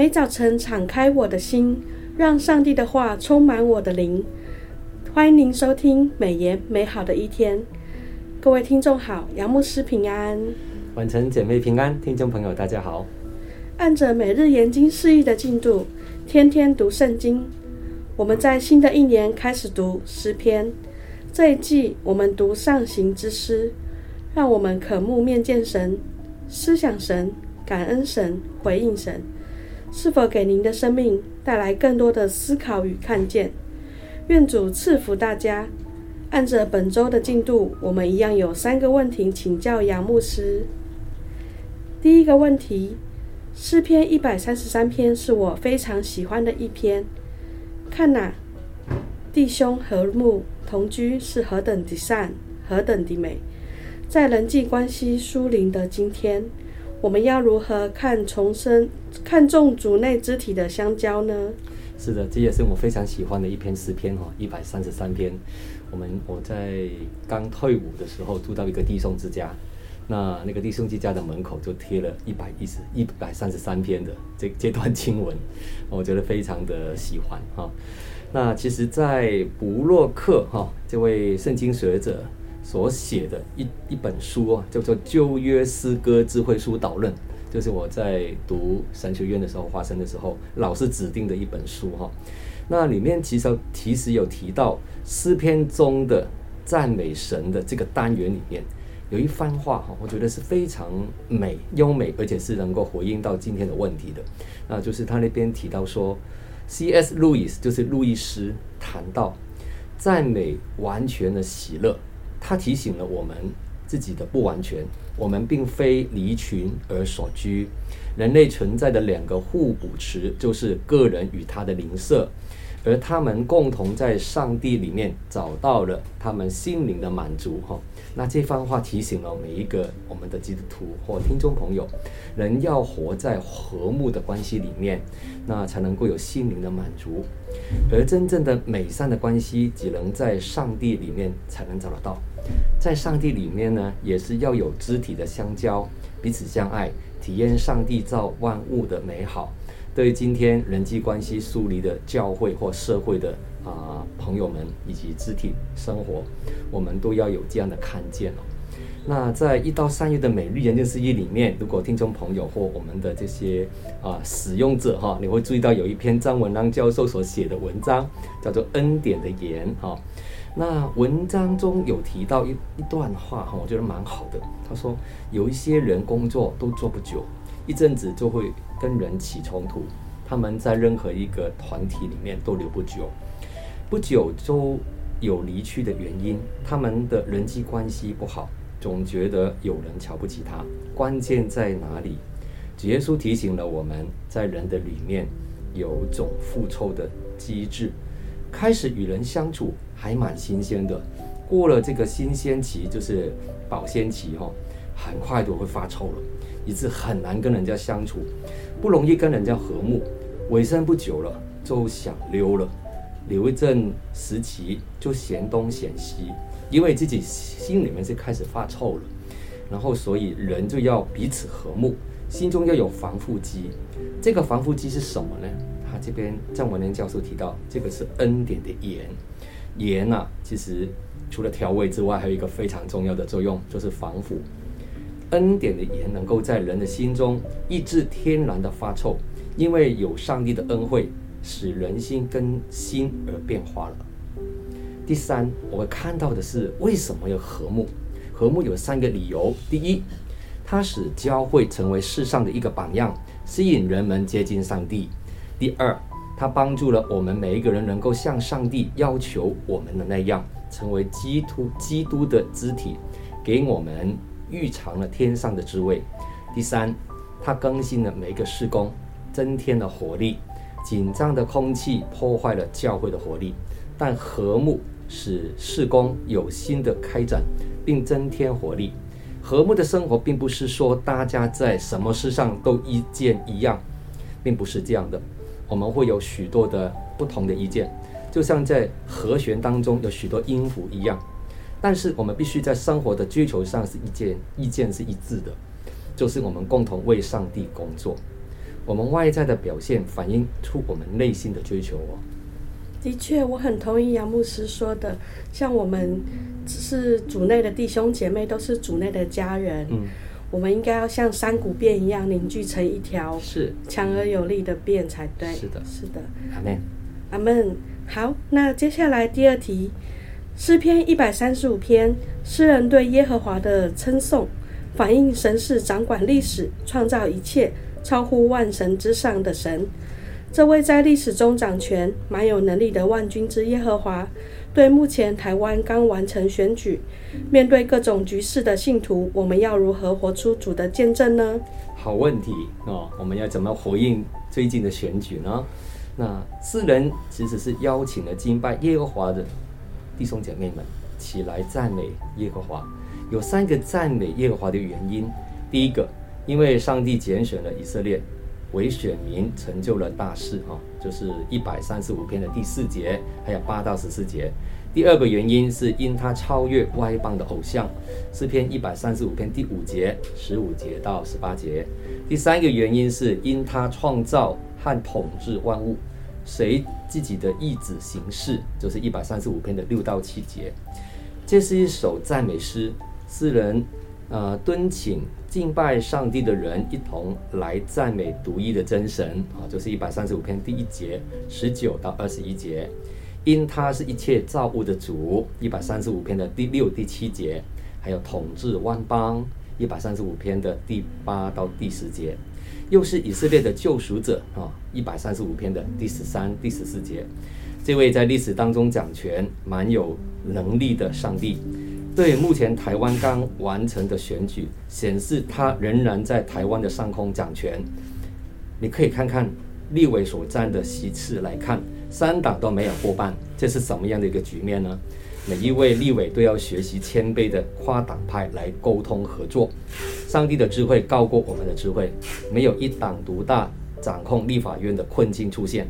每早晨敞开我的心，让上帝的话充满我的灵。欢迎您收听美言美好的一天。各位听众好，杨牧师平安，晚晨姐妹平安，听众朋友大家好。按着每日研经释义的进度，天天读圣经。我们在新的一年开始读诗篇。这一季我们读上行之诗，让我们渴慕面见神，思想神，感恩神，回应神。是否给您的生命带来更多的思考与看见？愿主赐福大家。按着本周的进度，我们一样有三个问题请教杨牧师。第一个问题，诗篇一百三十三篇是我非常喜欢的一篇。看呐，弟兄和睦同居是何等的善，何等的美。在人际关系疏离的今天，我们要如何看重生、看重主内肢体的相交呢？是的，这也是我非常喜欢的一篇诗篇哈，一百三十三篇。我们我在刚退伍的时候住到一个弟兄之家，那那个弟兄之家的门口就贴了一百一十一百三十三篇的这这段经文，我觉得非常的喜欢哈。那其实，在布洛克哈这位圣经学者所写的一一本书啊，叫做《旧约诗歌智慧书导论》，就是我在读神学院的时候发生的时候，老师指定的一本书哈。那里面其实其实有提到诗篇中的赞美神的这个单元里面有一番话哈，我觉得是非常美、优美，而且是能够回应到今天的问题的。那就是他那边提到说，C.S. 路易斯就是路易斯谈到赞美完全的喜乐，他提醒了我们自己的不完全，我们并非离群而所居，人类存在的两个互补词就是个人与他的邻舍。而他们共同在上帝里面找到了他们心灵的满足，哈。那这番话提醒了每一个我们的基督徒或听众朋友，人要活在和睦的关系里面，那才能够有心灵的满足。而真正的美善的关系，只能在上帝里面才能找得到。在上帝里面呢，也是要有肢体的相交，彼此相爱，体验上帝造万物的美好。对于今天人际关系疏离的教会或社会的啊、朋友们以及肢体生活，我们都要有这样的看见哦。那在一到三月的每日研经释义里面，如果听众朋友或我们的这些啊、使用者哈，你会注意到有一篇张文亮教授所写的文章，叫做《恩典的盐》哈。那文章中有提到一一段话哈，我觉得蛮好的。他说有一些人工作都做不久。一阵子就会跟人起冲突，他们在任何一个团体里面都留不久，不久就有离去的原因。他们的人际关系不好，总觉得有人瞧不起他。关键在哪里？主耶稣提醒了我们，在人的里面有种复仇的机制。开始与人相处还蛮新鲜的，过了这个新鲜期，就是保鲜期哈，很快就会发臭了。以致很难跟人家相处，不容易跟人家和睦，尾声不久了就想溜了，留一阵时期就嫌东嫌西，因为自己心里面是开始发臭了，然后所以人就要彼此和睦，心中要有防腐剂。这个防腐剂是什么呢？他这边张文年教授提到，这个是恩典的盐，盐啊，其实除了调味之外，还有一个非常重要的作用，就是防腐。恩典的盐能够在人的心中抑制天然的发臭，因为有上帝的恩惠，使人心更新而变化了。第三，我们看到的是为什么要和睦？和睦有三个理由：第一，它使教会成为世上的一个榜样，吸引人们接近上帝；第二，它帮助了我们每一个人能够像上帝要求我们的那样，成为基督基督的肢体，给我们。预尝了天上的滋味。第三，它更新了每一个事工，增添了活力。紧张的空气破坏了教会的活力，但和睦使事工有新的开展，并增添活力。和睦的生活并不是说大家在什么事上都意见一样，并不是这样的。我们会有许多的不同的意见，就像在和弦当中有许多音符一样。但是我们必须在生活的追求上是一见意见是一致的，就是我们共同为上帝工作。我们外在的表现反映出我们内心的追求哦。的确，我很同意杨牧师说的，像我们是主内的弟兄姐妹，都是主内的家人。嗯。我们应该要像山谷辫一样凝聚成一条是强而有力的辫才对。是的，是的。阿门，阿门。好，那接下来第二题，诗篇一百三十五篇，诗人对耶和华的称颂，反映神是掌管历史、创造一切、超乎万神之上的神。这位在历史中掌权、蛮有能力的万军之耶和华。对目前台湾刚完成选举，面对各种局势的信徒，我们要如何活出主的见证呢？好问题哦！我们要怎么回应最近的选举呢？那诗人其实是邀请了敬拜耶和华的弟兄姐妹们起来赞美耶和华。有三个赞美耶和华的原因：第一个，因为上帝拣选了以色列。为选民成就了大事哈，就是一百三十五篇的第四节，还有八到十四节。第二个原因是因他超越外邦的偶像，诗篇一百三十五篇第五节、十五节到十八节。第三个原因是因他创造和统治万物，随自己的意志行事，就是一百三十五篇的六到七节。这是一首赞美诗，诗人。呃，敦请敬拜上帝的人一同来赞美独一的真神啊，就是一百三十五篇第一节十九到二十一节，因他是一切造物的主，一百三十五篇的第六、第七节，还有统治万邦，一百三十五篇的第八到第十节，又是以色列的救赎者啊，一百三十五篇的第十三、第十四节，这位在历史当中掌权、蛮有能力的上帝。对目前台湾刚完成的选举显示，他仍然在台湾的上空掌权。你可以看看立委所占的席次来看，三党都没有过半，这是什么样的一个局面呢？每一位立委都要学习谦卑的跨党派来沟通合作。上帝的智慧高过我们的智慧，没有一党独大掌控立法院的困境出现。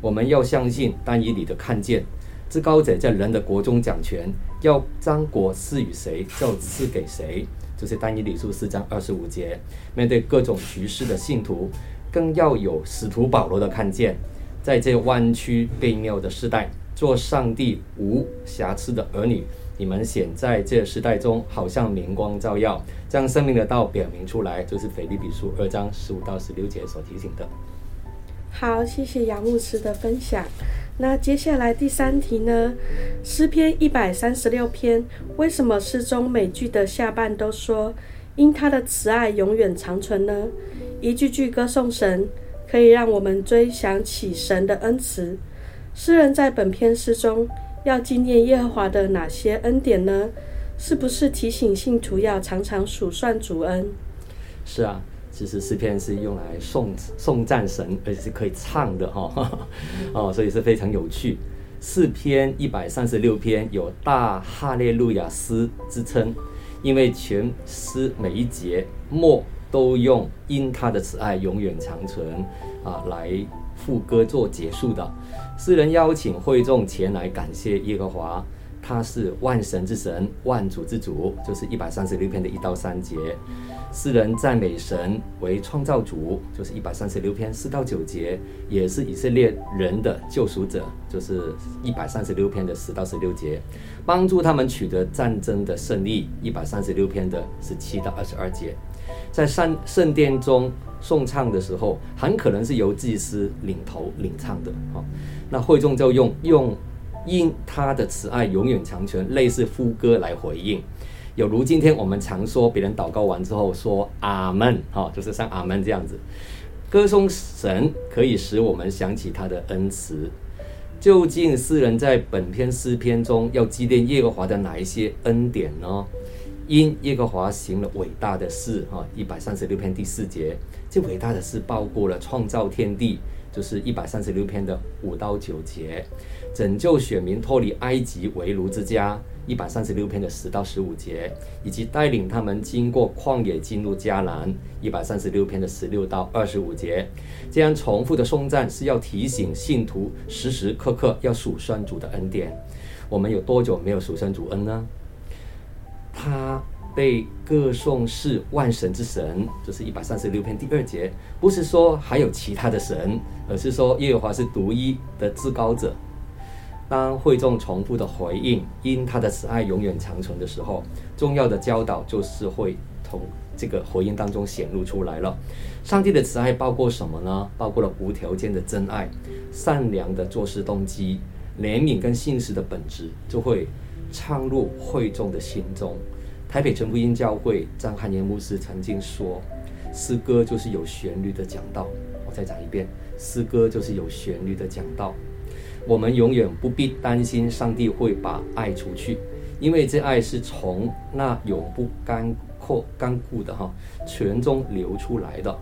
我们要相信但以你的看见。至高者在人的国中掌权，要将国赐予谁，就赐给谁。就是但以理书四章二十五节。面对各种局势的信徒，更要有使徒保罗的看见，在这弯曲悖谬的时代，做上帝无瑕疵的儿女。你们显在这时代中，好像明光照耀，将生命的道表明出来。就是腓立比书二章十五到十六节所提醒的。好，谢谢杨牧师的分享。那接下来第三题呢？诗篇一百三十六篇，为什么诗中每句的下半都说因他的慈爱永远长存呢？一句句歌颂神，可以让我们追想起神的恩慈。诗人在本篇诗中要纪念耶和华的哪些恩典呢？是不是提醒信徒要常常数算主恩？是啊。其实诗篇是用来颂颂赞神，而且是可以唱的哈，哦，所以是非常有趣。诗篇一百三十六篇有大哈利路亚诗之称，因为全诗每一节末都用因他的慈爱永远长存啊来副歌做结束的。诗人邀请会众前来感谢耶和华。他是万神之神，万主之主，就是一百三十六篇的一到三节。诗人赞美神为创造主，就是一百三十六篇四到九节，也是以色列人的救赎者，就是一百三十六篇的十到十六节，帮助他们取得战争的胜利，一百三十六篇的十七到二十二节。在圣圣殿中颂唱的时候，很可能是由祭司领头领唱的，哈，那会众就用用。因他的慈爱永远长存，类似副歌来回应，有如今天我们常说别人祷告完之后说阿门，哈，就是像阿门这样子，歌颂神可以使我们想起他的恩慈。究竟诗人在本篇诗篇中要纪念耶和华的哪一些恩典呢？因耶和华行了伟大的事，哈，一百三十六篇第四节，这伟大的事包括了创造天地。就是一百三十六篇的五到九节，拯救选民脱离埃及为奴之家；一百三十六篇的十到十五节，以及带领他们经过旷野进入迦南；一百三十六篇的十六到二十五节。这样重复的颂赞是要提醒信徒时时刻刻要数算主的恩典。我们有多久没有数算主恩呢？他被歌颂是万神之神，这、是一百三十六篇第二节，不是说还有其他的神，而是说耶和华是独一的至高者。当会众重复的回应，因他的慈爱永远长存的时候，重要的教导就是会从这个回应当中显露出来了。上帝的慈爱包括什么呢？包括了无条件的真爱、善良的做事动机、怜悯跟信实的本质，就会唱入会众的心中。台北全福音教会张汉年牧师曾经说：“诗歌就是有旋律的讲道。”我再讲一遍，诗歌就是有旋律的讲道。我们永远不必担心上帝会把爱除去，因为这爱是从那永不干涸、干枯的哈泉中流出来的。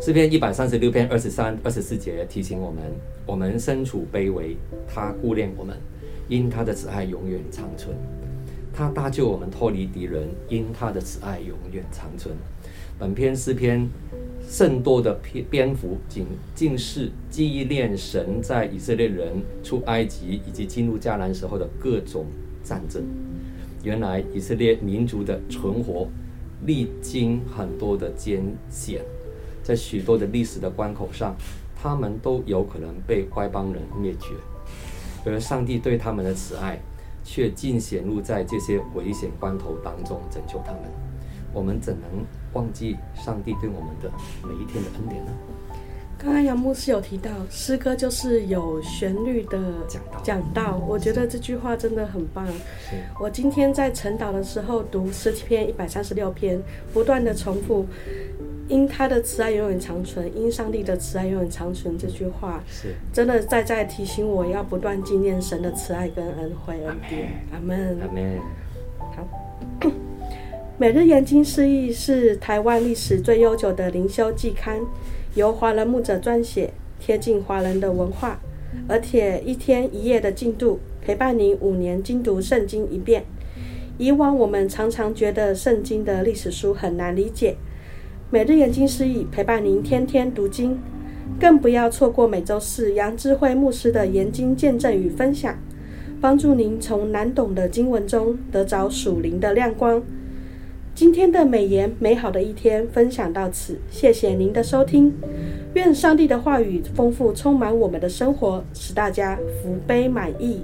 诗篇一百三十六篇二十三、二十四节提醒我们：我们身处卑微，他顾念我们，因他的慈爱永远长存；他搭救我们脱离敌人，因他的慈爱永远长存。本篇诗篇。甚多的篇篇幅，仅尽是纪念神在以色列人出埃及以及进入迦南时候的各种战争。原来以色列民族的存活历经很多的艰险，在许多的历史的关口上，他们都有可能被外邦人灭绝，而上帝对他们的慈爱却尽显露在这些危险关头当中拯救他们。我们怎能忘记上帝对我们的每一天的恩典呢？刚刚杨牧师有提到，诗歌就是有旋律的讲道。讲道，我觉得这句话真的很棒。我今天在晨祷的时候读诗篇一百三十六篇，不断的重复“因他的慈爱永远长存，因上帝的慈爱永远长存”这句话，是真的在在提醒我要不断纪念神的慈爱跟恩惠恩典。阿门。阿门。每日研经释义是台湾历史最悠久的灵修季刊，由华人牧者撰写，贴近华人的文化，而且一天一夜的进度，陪伴您五年精读圣经一遍。以往我们常常觉得圣经的历史书很难理解，每日研经释义陪伴您天天读经，更不要错过每周四杨智慧牧师的研经见证与分享，帮助您从难懂的经文中得着属灵的亮光。今天的美言美好的一天分享到此，谢谢您的收听。愿上帝的话语丰富充满我们的生活，使大家福杯满溢。